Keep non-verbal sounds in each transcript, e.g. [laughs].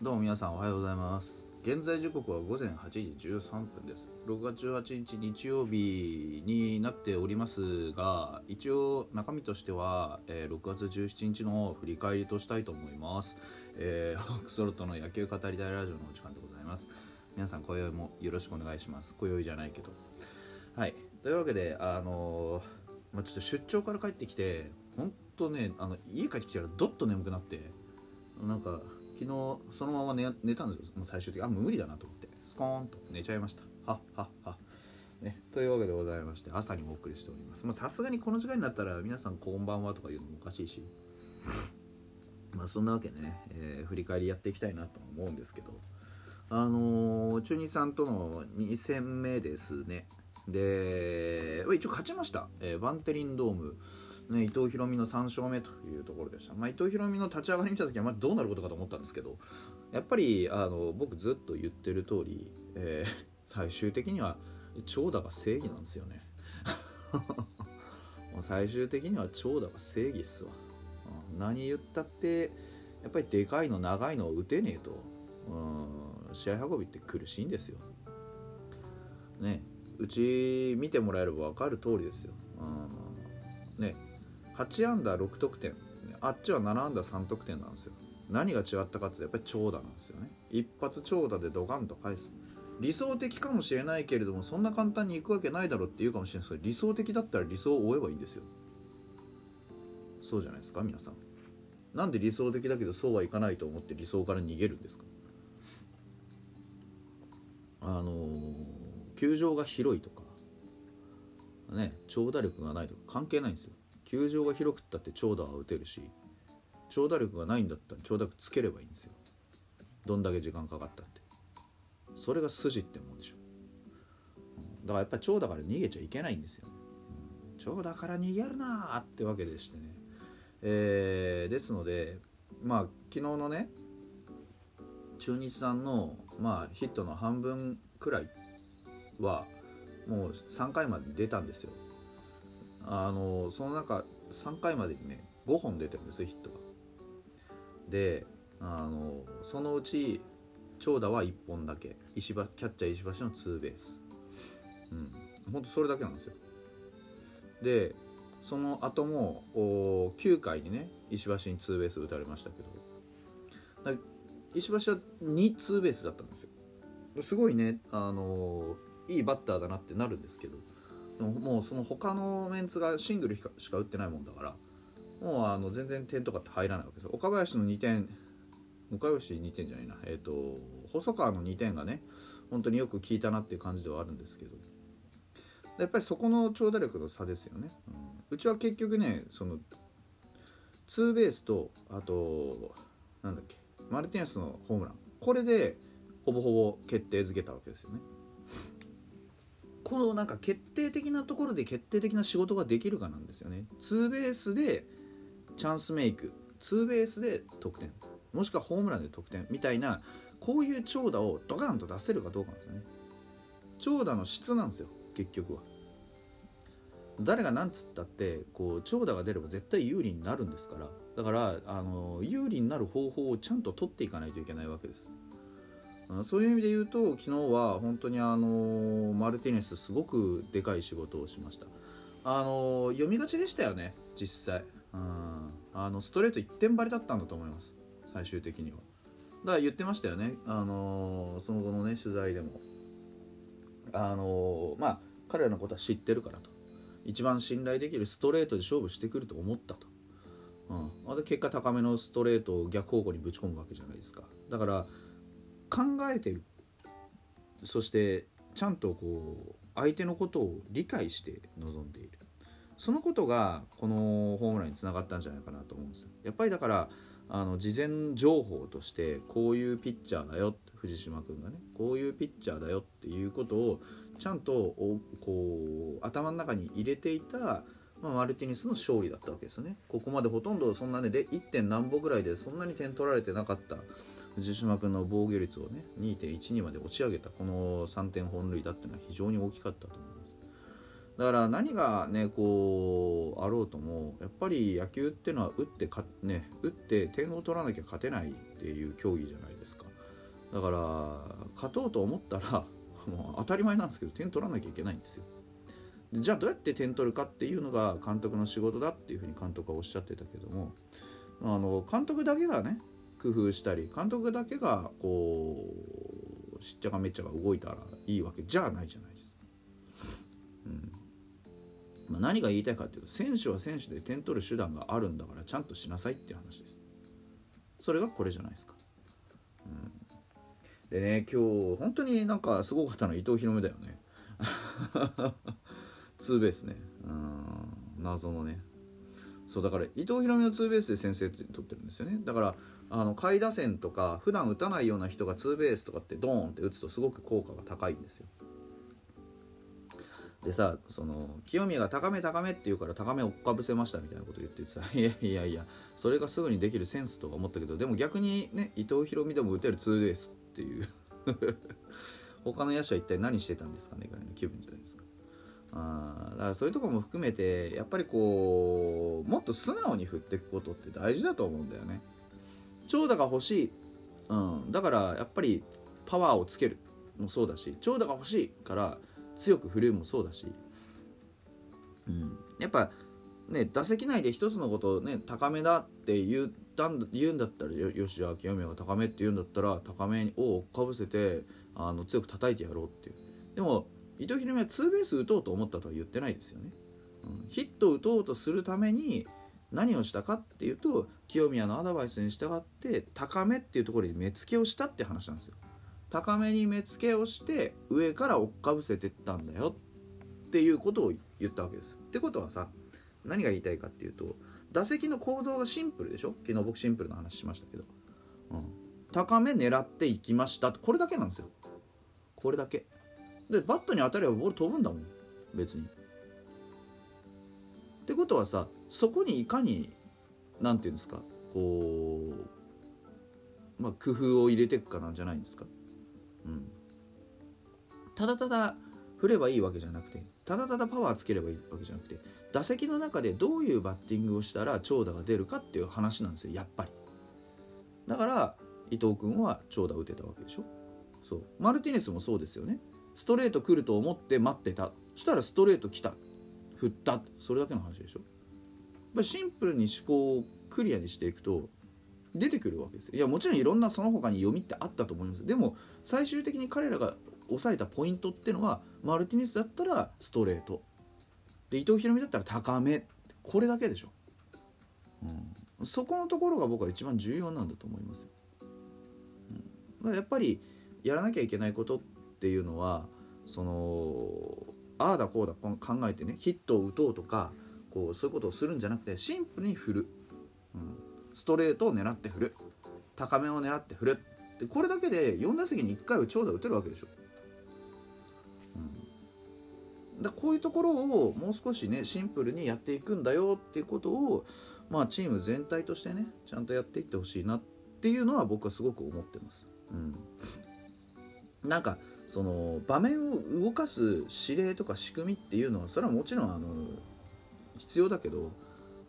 どうも皆さんおはようございます。現在時刻は午前8時13分です。6月18日日曜日になっておりますが一応中身としては、えー6月17日の振り返りとしたいと思います、えー、ホークスロットの野球語りたいラジオのお時間でございます。皆さん今宵もよろしくお願いします。今宵じゃないけど。はい。というわけであのーまあ、ちょっと出張から帰ってきて本当ねあの家帰ってきたらどっと眠くなってなんか昨日そのまま寝寝たんですよ。最終的に。あ無理だなと思って。スコーンと。寝ちゃいました。はっはっは。ね、というわけでございまして朝にお送りしております。まさすがにこの時間になったら皆さんこんばんはとか言うのもおかしいし。まあそんなわけでね、えー振り返りやっていきたいなと思うんですけど。あのー中日さんとの2戦目ですね。で一応勝ちました、えーバンテリンドーム。ね、伊藤大海の3勝目というところでした、まあ、伊藤大海の立ち上がり見た時はまあどうなることかと思ったんですけどやっぱりあの僕ずっと言ってる通り、えー [laughs] 最終的には長打が正義なんですよね。[laughs] 最終的には長打が正義っすわ、何言ったってやっぱりでかいの長いのを打てねえと、うん、試合運びって苦しいんですよ。ねうち見てもらえれば分かる通りですよ、うん、ね8安打6得点あっちは7安打3得点なんですよ。何が違ったかってやっぱり長打なんですよね。一発長打でドカンと返す。理想的かもしれないけれどもそんな簡単にいくわけないだろうって言うかもしれないですけど理想的だったら理想を追えばいいんですよ。そうじゃないですか皆さん。なんで理想的だけどそうはいかないと思って理想から逃げるんですか。あのー球場が広いとかね長打力がないとか関係ないんですよ。球場が広くったって長打は打てるし長打力がないんだったら長打力つければいいんですよ。どんだけ時間かかったって。それが筋ってもんでしょ。だからやっぱり長打から逃げちゃいけないんですよ、うん長打から逃げるなーってわけでしてね。えーですのでまあ昨日のね中日さんの、まあ、ヒットの半分くらいはもう3回まで出たんですよ。あのその中3回までにね5本出てるんですよヒットが。であのそのうち長打は1本だけ。石橋キャッチャー石橋のツーベース。うん。ほんとそれだけなんですよ。でその後もお9回にね石橋にツーベース打たれましたけど。石橋は2ツーベースだったんですよ。すごいねあのいいバッターだなってなるんですけど。ももうその他のメンツがシングルしか打ってないもんだからもうあの全然点とかって入らないわけです。よ岡林の2点岡林2点じゃないな。えっ、と細川の2点がね本当によく効いたなっていう感じではあるんですけど。やっぱりそこの長打力の差ですよね、うん、うちは結局ねそのツーベースとあとなんだっけマルティネスのホームラン。これでほぼほぼ決定づけたわけですよね。このなんか決定的なところで決定的な仕事ができるかなんですよね。ツーベースでチャンスメイク。ツーベースで得点。もしくはホームランで得点みたいなこういう長打をドカンと出せるかどうかなんですよね。長打の質なんですよ結局は。誰が何つったってこう長打が出れば絶対有利になるんですから。だからあの有利になる方法をちゃんと取っていかないといけないわけです。そういう意味で言うと昨日は本当にあのマルティネスすごくでかい仕事をしました。あの読みがちでしたよね実際。うん。あのストレート一点張りだったんだと思います。最終的には。だから言ってましたよね。あのその後のね取材でも。あのまあ彼らのことは知ってるからと。一番信頼できるストレートで勝負してくると思ったと、うん、また結果高めのストレートを逆方向にぶち込むわけじゃないですか。だから考えてる。そしてちゃんとこう相手のことを理解して臨んでいる。そのことがこのホームランにつながったんじゃないかなと思うんですよ。やっぱりだからあの事前情報としてこういうピッチャーだよ藤島君がねこういうピッチャーだよっていうことをちゃんとこう頭の中に入れていた、まあ、マルティニスの勝利だったわけですよね。ここまでほとんどそんなねで 1. 点何歩ぐらいでそんなに点取られてなかった。藤島君の防御率をね2.12まで落ち上げたこの3点本塁打っていうのは非常に大きかったと思います。だから何がねこうあろうともやっぱり野球っていうのは打ってか、ね、打って点を取らなきゃ勝てないっていう競技じゃないですか。だから勝とうと思ったら [laughs] もう当たり前なんですけど点取らなきゃいけないんですよ。でじゃあどうやって点取るかっていうのが監督の仕事だっていうふうに監督はおっしゃってたけどもあの監督だけがね工夫したり監督だけがこうしっちゃかめっちゃが動いたらいいわけじゃないじゃないですか。うん。まあ、何が言いたいかっていうと選手は選手で点取る手段があるんだからちゃんとしなさいっていう話です。それがこれじゃないですか、うん、でね今日本当になんかすごかったのは伊藤博美だよね。[laughs] ツーベースね。うん。謎のね。そうだから伊藤博美のツーベースで先制点取ってるんですよね。だからあの下位打線とか普段打たないような人がツーベースとかってドーンって打つとすごく効果が高いんですよ。でさその清宮が高め高めって言うから高め追っかぶせましたみたいなこと言っててさ [laughs] いやいやいやそれがすぐにできるセンスとか思ったけどでも逆にね伊藤博美でも打てるツーベースっていう。[laughs] 他の野手は一体何してたんですかねぐらいの気分じゃないですか。あだからそういうとこも含めてやっぱりこうもっと素直に振っていくことって大事だと思うんだよね。長打が欲しい、うん、だからやっぱりパワーをつけるもそうだし長打が欲しいから強く振るもそうだし、うん、やっぱね打席内で一つのことをね高めだって言ったん言うんだったらよしじゃあ清宮が高めって言うんだったら高めをかぶせてあの強く叩いてやろうっていう。でも伊藤大海はツーベース打とうと思ったとは言ってないですよね、うん、ヒットを打とうとするために何をしたかっていうと清宮のアドバイスに従って高めっていうところに目付けをしたって話なんですよ。高めに目付けをして上から追っかぶせてったんだよっていうことを言ったわけです。ってことはさ何が言いたいかっていうと打席の構造がシンプルでしょ？昨日僕シンプルな話しましたけど、うん、高め狙っていきました。これだけなんですよ。これだけ。でバットに当たればボール飛ぶんだもん。別に。ってことはさそこにいかに何て言うんですかこうまあ工夫を入れていくかなんじゃないんですか。うん、ただただ振ればいいわけじゃなくてただただパワーつければいいわけじゃなくて打席の中でどういうバッティングをしたら長打が出るかっていう話なんですよやっぱり。だから伊藤君は長打打てたわけでしょ。そう。マルティネスもそうですよね。ストレート来ると思って待ってた。そしたらストレート来た。振った。それだけの話でしょ。シンプルに思考をクリアにしていくと出てくるわけですいやもちろんいろんなその他に読みってあったと思います。でも最終的に彼らが抑えたポイントってのはマルティネスだったらストレート。で伊藤大海だったら高め。これだけでしょ、うん、そこのところが僕は一番重要なんだと思います、うん、だからやっぱりやらなきゃいけないことってていうのはそのああだこうだ考えてねヒットを打とうとかこうそういうことをするんじゃなくてシンプルに振る、うん。ストレートを狙って振る。高めを狙って振る。でこれだけで4打席に1回は長打打てるわけでしょ、うん、だこういうところをもう少しねシンプルにやっていくんだよっていうことをまあチーム全体としてねちゃんとやっていってほしいなっていうのは僕はすごく思ってます、うん、なんかその場面を動かす指令とか仕組みっていうのはそれはもちろんあの必要だけど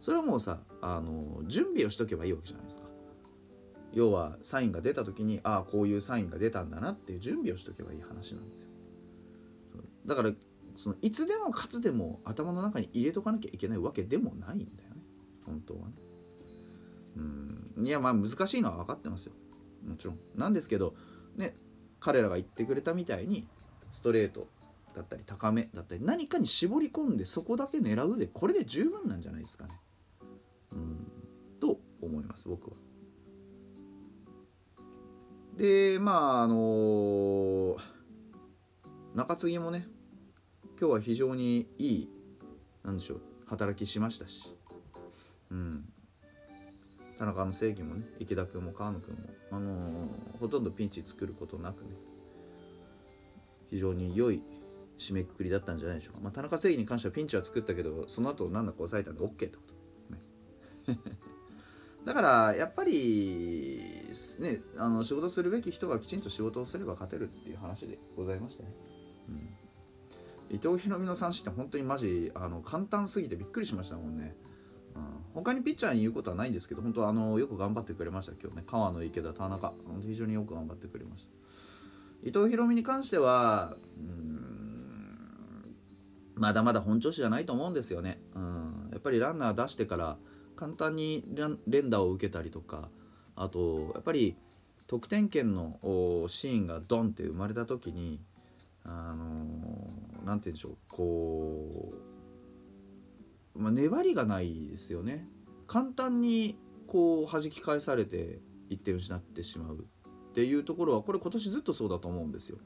それはもうさあの準備をしとけばいいわけじゃないですか。要はサインが出た時にああこういうサインが出たんだなっていう準備をしとけばいい話なんですよ。だからそのいつでもかつでも頭の中に入れとかなきゃいけないわけでもないんだよね。本当はね。うん。いやまあ難しいのは分かってますよ。もちろん。なんですけどね彼らが言ってくれたみたいにストレートだったり高めだったり何かに絞り込んでそこだけ狙うでこれで十分なんじゃないですかね。うん。と思います僕は。でまああのー、中継ぎもね今日は非常にいいなんでしょう働きしましたし、うん、田中の正義もね池田君も川野君も、あのー、ほとんどピンチ作ることなくね非常に良い締めくくりだったんじゃないでしょうか、まあ、田中正義に関してはピンチは作ったけどその後何だか抑えたんで OK ってこと、ね、[laughs] だからやっぱりねあの仕事するべき人がきちんと仕事をすれば勝てるっていう話でございましたね、うん、伊藤大海の三振って本当にマジあの簡単すぎてびっくりしましたもんね、他にピッチャーに言うことはないんですけど本当あのよく頑張ってくれました今日ね。川野池田田中。本当非常によく頑張ってくれました。伊藤大海に関してはうんまだまだ本調子じゃないと思うんですよね、うん、やっぱりランナー出してから簡単に連打を受けたりとかあとやっぱり得点圏のシーンがドンって生まれた時にあの何て言うんでしょうこう、まあ、粘りがないですよね。簡単にこう弾き返されて1点失ってしまうっていうところはこれ今年ずっとそうだと思うんですよ。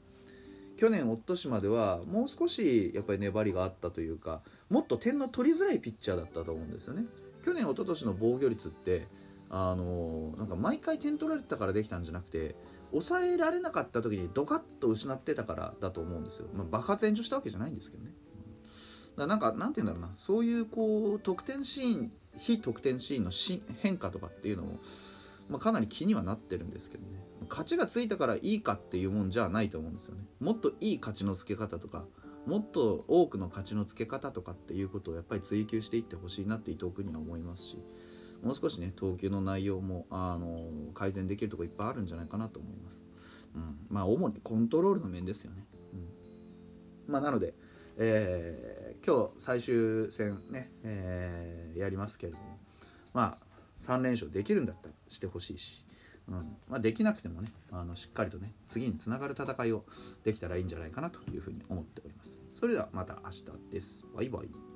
去年おととしまではもう少しやっぱり粘りがあったというかもっと点の取りづらいピッチャーだったと思うんですよね。去年おととしの防御率ってあのなんか毎回点取られてたからできたんじゃなくて抑えられなかった時にドカッと失ってたからだと思うんですよ、まあ、爆発炎上したわけじゃないんですけどね。だなんかなんて言うんだろうなそういうこう得点シーン非得点シーンの変化とかっていうのも、まあ、かなり気にはなってるんですけどね。勝ちがついたからいいかっていうもんじゃないと思うんですよねもっといい勝ちのつけ方とかもっと多くの勝ちのつけ方とかっていうことをやっぱり追求していってほしいなって伊藤君には思いますしもう少しね投球の内容もあの改善できるとこいっぱいあるんじゃないかなと思います、うん、まあ主にコントロールの面ですよね、うん、まあなので、えー、今日最終戦ね、えー、やりますけれどもまあ3連勝できるんだったらしてほしいしうんまあ、できなくてもねあのしっかりとね次につながる戦いをできたらいいんじゃないかなというふうに思っております。それではまた明日です。バイバイ。